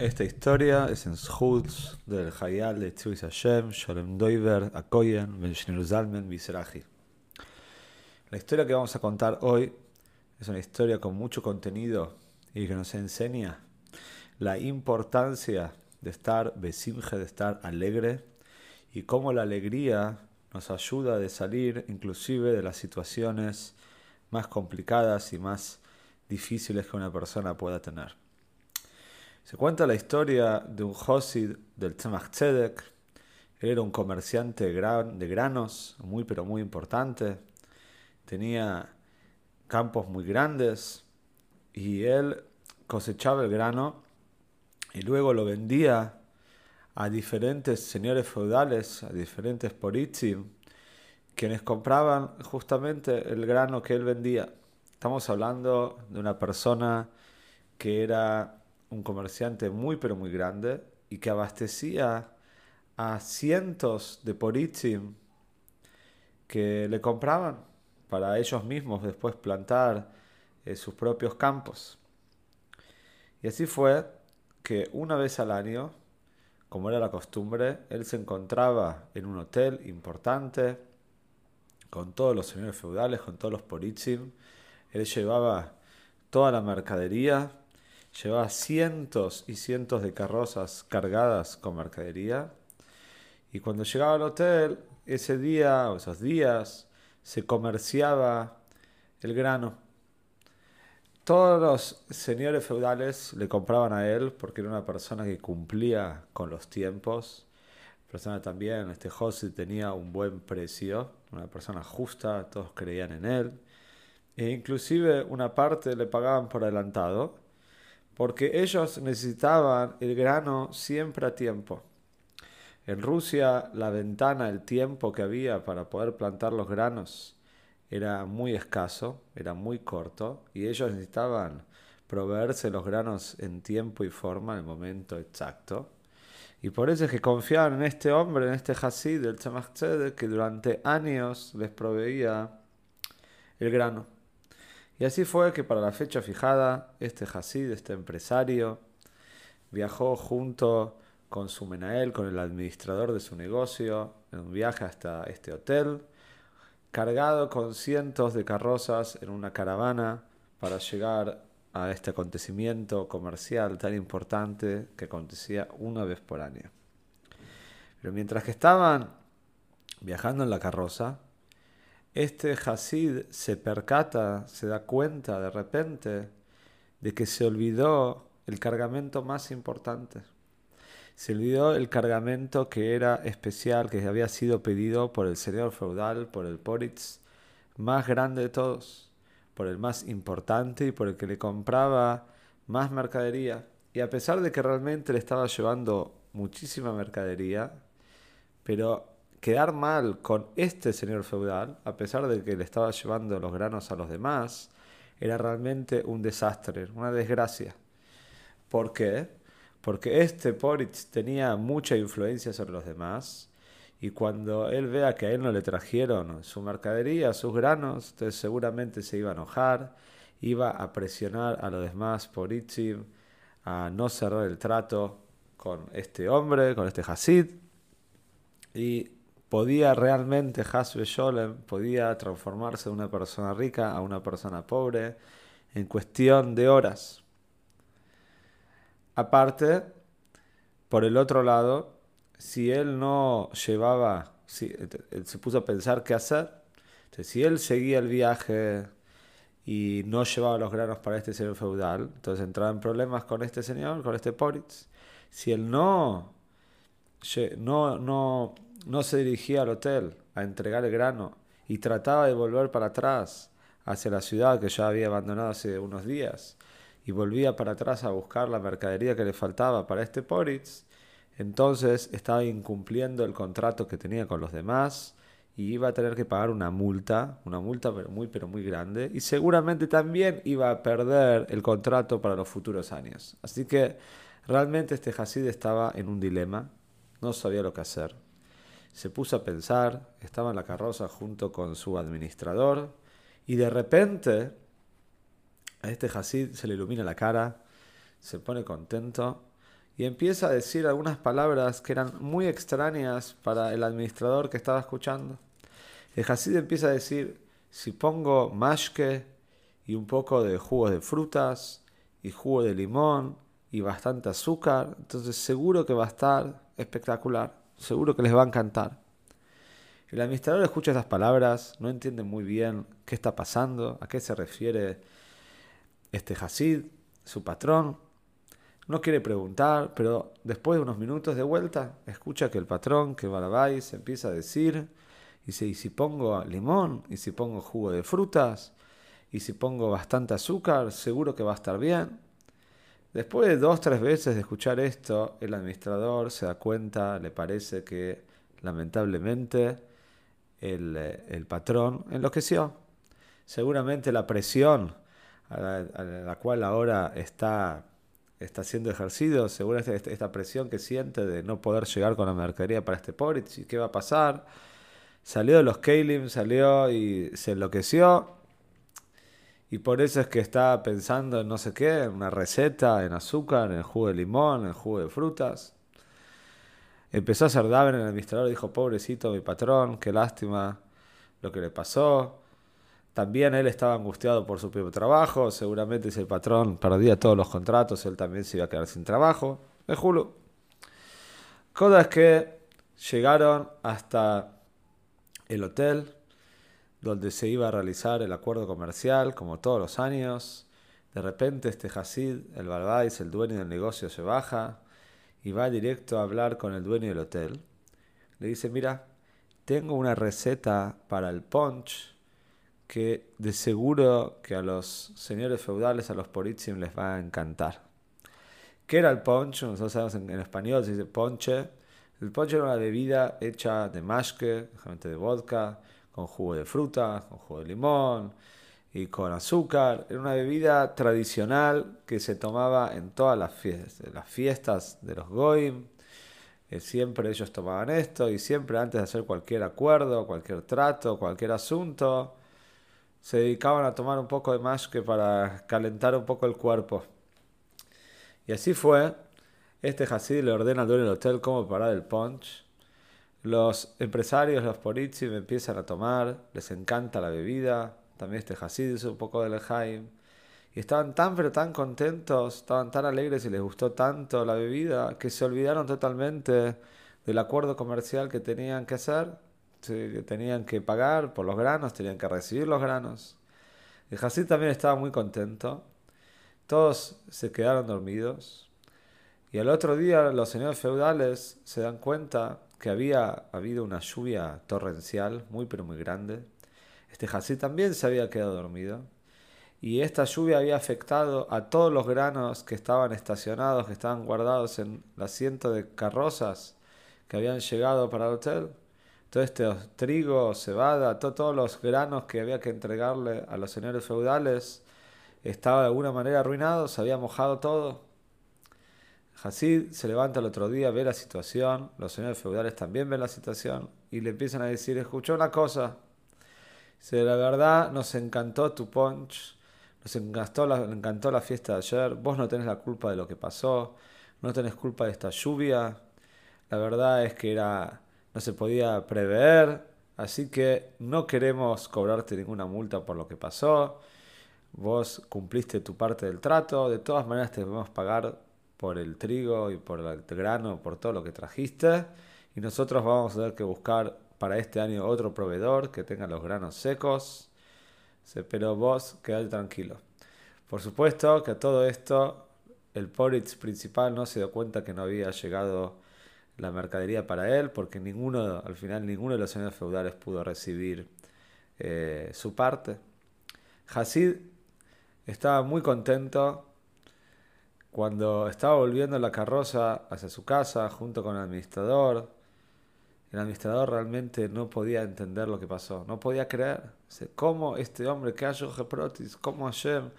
Esta historia es en Schutz del Hayal de Tzuis Hashem, Sholem Doiver, Akoyen, Ben Zalmen, Bisrahi. La historia que vamos a contar hoy es una historia con mucho contenido y que nos enseña la importancia de estar besimje, de estar alegre y cómo la alegría nos ayuda a salir inclusive de las situaciones más complicadas y más difíciles que una persona pueda tener. Se cuenta la historia de un Josid del Tzemach era un comerciante de granos, muy pero muy importante. Tenía campos muy grandes y él cosechaba el grano y luego lo vendía a diferentes señores feudales, a diferentes poritzim, quienes compraban justamente el grano que él vendía. Estamos hablando de una persona que era un comerciante muy pero muy grande y que abastecía a cientos de poritzim que le compraban para ellos mismos después plantar eh, sus propios campos. Y así fue que una vez al año, como era la costumbre, él se encontraba en un hotel importante con todos los señores feudales, con todos los poritzim. Él llevaba toda la mercadería Llevaba cientos y cientos de carrozas cargadas con mercadería. Y cuando llegaba al hotel, ese día o esos días, se comerciaba el grano. Todos los señores feudales le compraban a él porque era una persona que cumplía con los tiempos. Persona también, este José tenía un buen precio, una persona justa, todos creían en él. E inclusive una parte le pagaban por adelantado porque ellos necesitaban el grano siempre a tiempo. En Rusia la ventana, el tiempo que había para poder plantar los granos era muy escaso, era muy corto, y ellos necesitaban proveerse los granos en tiempo y forma, en el momento exacto. Y por eso es que confiaban en este hombre, en este Hasid, el Tzemach que durante años les proveía el grano. Y así fue que para la fecha fijada, este Hasid, este empresario, viajó junto con su Menael, con el administrador de su negocio, en un viaje hasta este hotel, cargado con cientos de carrozas en una caravana para llegar a este acontecimiento comercial tan importante que acontecía una vez por año. Pero mientras que estaban viajando en la carroza, este Hasid se percata, se da cuenta de repente de que se olvidó el cargamento más importante. Se olvidó el cargamento que era especial, que había sido pedido por el señor feudal, por el Poritz, más grande de todos, por el más importante y por el que le compraba más mercadería. Y a pesar de que realmente le estaba llevando muchísima mercadería, pero quedar mal con este señor feudal, a pesar de que le estaba llevando los granos a los demás, era realmente un desastre, una desgracia. ¿Por qué? Porque este Poritz tenía mucha influencia sobre los demás y cuando él vea que a él no le trajeron su mercadería, sus granos, entonces seguramente se iba a enojar, iba a presionar a los demás Poritzim a no cerrar el trato con este hombre, con este Hasid. Y podía realmente Hasbe Sholem, podía transformarse de una persona rica a una persona pobre en cuestión de horas. Aparte, por el otro lado, si él no llevaba, si, él se puso a pensar qué hacer, si él seguía el viaje y no llevaba los granos para este señor feudal, entonces entraba en problemas con este señor, con este Poritz. Si él no, no, no no se dirigía al hotel a entregar el grano y trataba de volver para atrás hacia la ciudad que ya había abandonado hace unos días y volvía para atrás a buscar la mercadería que le faltaba para este Poritz, Entonces estaba incumpliendo el contrato que tenía con los demás y iba a tener que pagar una multa, una multa pero muy pero muy grande y seguramente también iba a perder el contrato para los futuros años. Así que realmente este Hasid estaba en un dilema, no sabía lo que hacer. Se puso a pensar, estaba en la carroza junto con su administrador y de repente a este Hasid se le ilumina la cara, se pone contento y empieza a decir algunas palabras que eran muy extrañas para el administrador que estaba escuchando. El Hasid empieza a decir, si pongo mashke y un poco de jugo de frutas y jugo de limón y bastante azúcar, entonces seguro que va a estar espectacular, seguro que les va a encantar. El administrador escucha estas palabras, no entiende muy bien qué está pasando, a qué se refiere este Hasid, su patrón, no quiere preguntar, pero después de unos minutos de vuelta, escucha que el patrón, que se empieza a decir, y si pongo limón, y si pongo jugo de frutas, y si pongo bastante azúcar, seguro que va a estar bien. Después de dos, tres veces de escuchar esto, el administrador se da cuenta, le parece que lamentablemente el, el patrón enloqueció. Seguramente la presión a la, cual ahora está está siendo ejercido, según esta, esta, presión que siente de no poder llegar con la mercadería para este y ¿qué va a pasar? Salió de los Kalim, salió y se enloqueció. Y por eso es que está pensando en no sé qué, en una receta, en azúcar, en jugo de limón, en jugo de frutas. Empezó a hacer Daven en el administrador, dijo, pobrecito mi patrón, qué lástima lo que le pasó. También él estaba angustiado por su propio trabajo. Seguramente si el patrón perdía todos los contratos, él también se iba a quedar sin trabajo. Es Hulu. Cosa es que llegaron hasta el hotel donde se iba a realizar el acuerdo comercial, como todos los años. De repente este Hasid, el Balbais, el dueño del negocio, se baja y va directo a hablar con el dueño del hotel. Le dice, mira, tengo una receta para el punch que de seguro que a los señores feudales, a los poritzim, les va a encantar. ¿Qué era el ponche? Nosotros sabemos en, español se dice ponche. El ponche era una bebida hecha de mashke, de vodka, con jugo de fruta, con jugo de limón y con azúcar. Era una bebida tradicional que se tomaba en todas las fiestas, las fiestas de los goim. Eh, siempre ellos tomaban esto y siempre antes de hacer cualquier acuerdo, cualquier trato, cualquier asunto, se dedicaban a tomar un poco de mashke para calentar un poco el cuerpo. Y así fue. Este Hasid le ordena al dueño del hotel cómo parar el punch. Los empresarios, los me empiezan a tomar, les encanta la bebida. También este Hasid hizo un poco de lejaim. Y estaban tan pero tan contentos, estaban tan alegres y les gustó tanto la bebida que se olvidaron totalmente del acuerdo comercial que tenían que hacer tenían que pagar por los granos, tenían que recibir los granos. El Hasid también estaba muy contento. Todos se quedaron dormidos. Y al otro día los señores feudales se dan cuenta que había habido una lluvia torrencial muy pero muy grande. Este Hasid también se había quedado dormido. Y esta lluvia había afectado a todos los granos que estaban estacionados, que estaban guardados en el asiento de carrozas que habían llegado para el hotel todo este trigo, cebada, todos los granos que había que entregarle a los señores feudales, estaba de alguna manera arruinado, se había mojado todo. Hasid se levanta el otro día, ve la situación, los señores feudales también ven la situación y le empiezan a decir, escuchó una cosa, si la verdad nos encantó tu punch, nos encantó la, encantó la fiesta de ayer, vos no tenés la culpa de lo que pasó, no tenés culpa de esta lluvia, la verdad es que era no se podía prever, así que no queremos cobrarte ninguna multa por lo que pasó. Vos cumpliste tu parte del trato, de todas maneras te debemos pagar por el trigo y por el grano, por todo lo que trajiste, y nosotros vamos a tener que buscar para este año otro proveedor que tenga los granos secos, pero vos quedate tranquilo. Por supuesto que a todo esto el Poritz principal no se dio cuenta que no había llegado la mercadería para él, porque ninguno, al final ninguno de los señores feudales pudo recibir eh, su parte. Hasid estaba muy contento cuando estaba volviendo en la carroza hacia su casa junto con el administrador, el administrador realmente no podía entender lo que pasó, no podía creer. ¿Cómo este hombre que Protis, cómo Hashem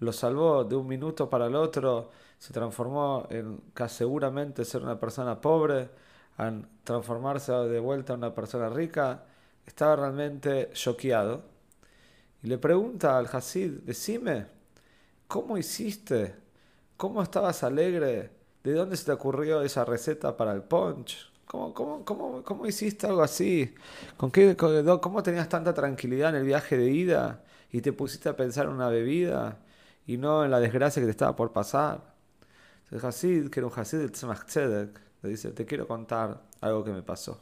lo salvó de un minuto para el otro, se transformó en casi seguramente ser una persona pobre, en transformarse de vuelta en una persona rica? Estaba realmente choqueado. Y le pregunta al Hasid, decime, ¿cómo hiciste? ¿Cómo estabas alegre? ¿De dónde se te ocurrió esa receta para el punch? ¿Cómo, cómo, cómo, cómo hiciste algo así? ¿Con qué, ¿Cómo tenías tanta tranquilidad en el viaje de ida y te pusiste a pensar en una bebida y no en la desgracia que te estaba por pasar? El Hasid, que era un Hasid del Tzemach Tzedek, le dice, te quiero contar algo que me pasó.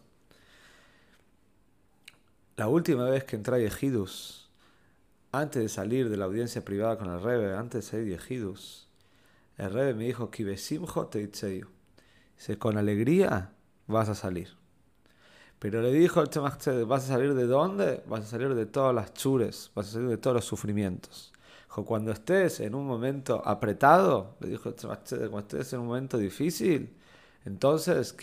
La última vez que entré a Ejidus, antes de salir de la audiencia privada con el Rebe, antes de salir de Ejidus, el rey me dijo, te Dice, con alegría vas a salir. Pero le dijo al Tzemach ¿vas a salir de dónde? Vas a salir de todas las chures, vas a salir de todos los sufrimientos. Dijo, cuando estés en un momento apretado, le dijo el Tzemach cuando estés en un momento difícil, entonces,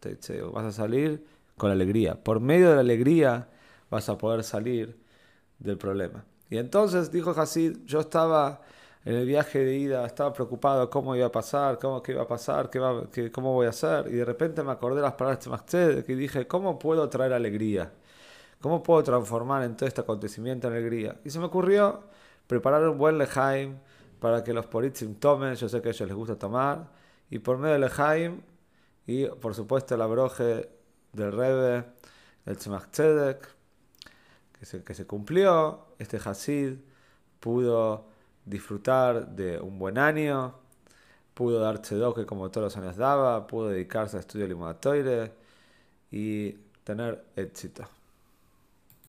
te vas a salir con alegría. Por medio de la alegría vas a poder salir del problema. Y entonces dijo Hasid, yo estaba en el viaje de ida estaba preocupado cómo iba a pasar, cómo qué iba a pasar, qué, cómo voy a hacer. Y de repente me acordé las palabras de Maxted que dije, ¿cómo puedo traer alegría? ¿Cómo puedo transformar en todo este acontecimiento en alegría? Y se me ocurrió preparar un buen lejaim para que los politzim tomen, yo sé que a ellos les gusta tomar, y por medio del lejaim y por supuesto la broje del Rebe, del Tzemach que se, que se cumplió, este Hasid pudo disfrutar de un buen año, pudo dar que como todos los años daba, pudo dedicarse a estudio limatoire y tener éxito.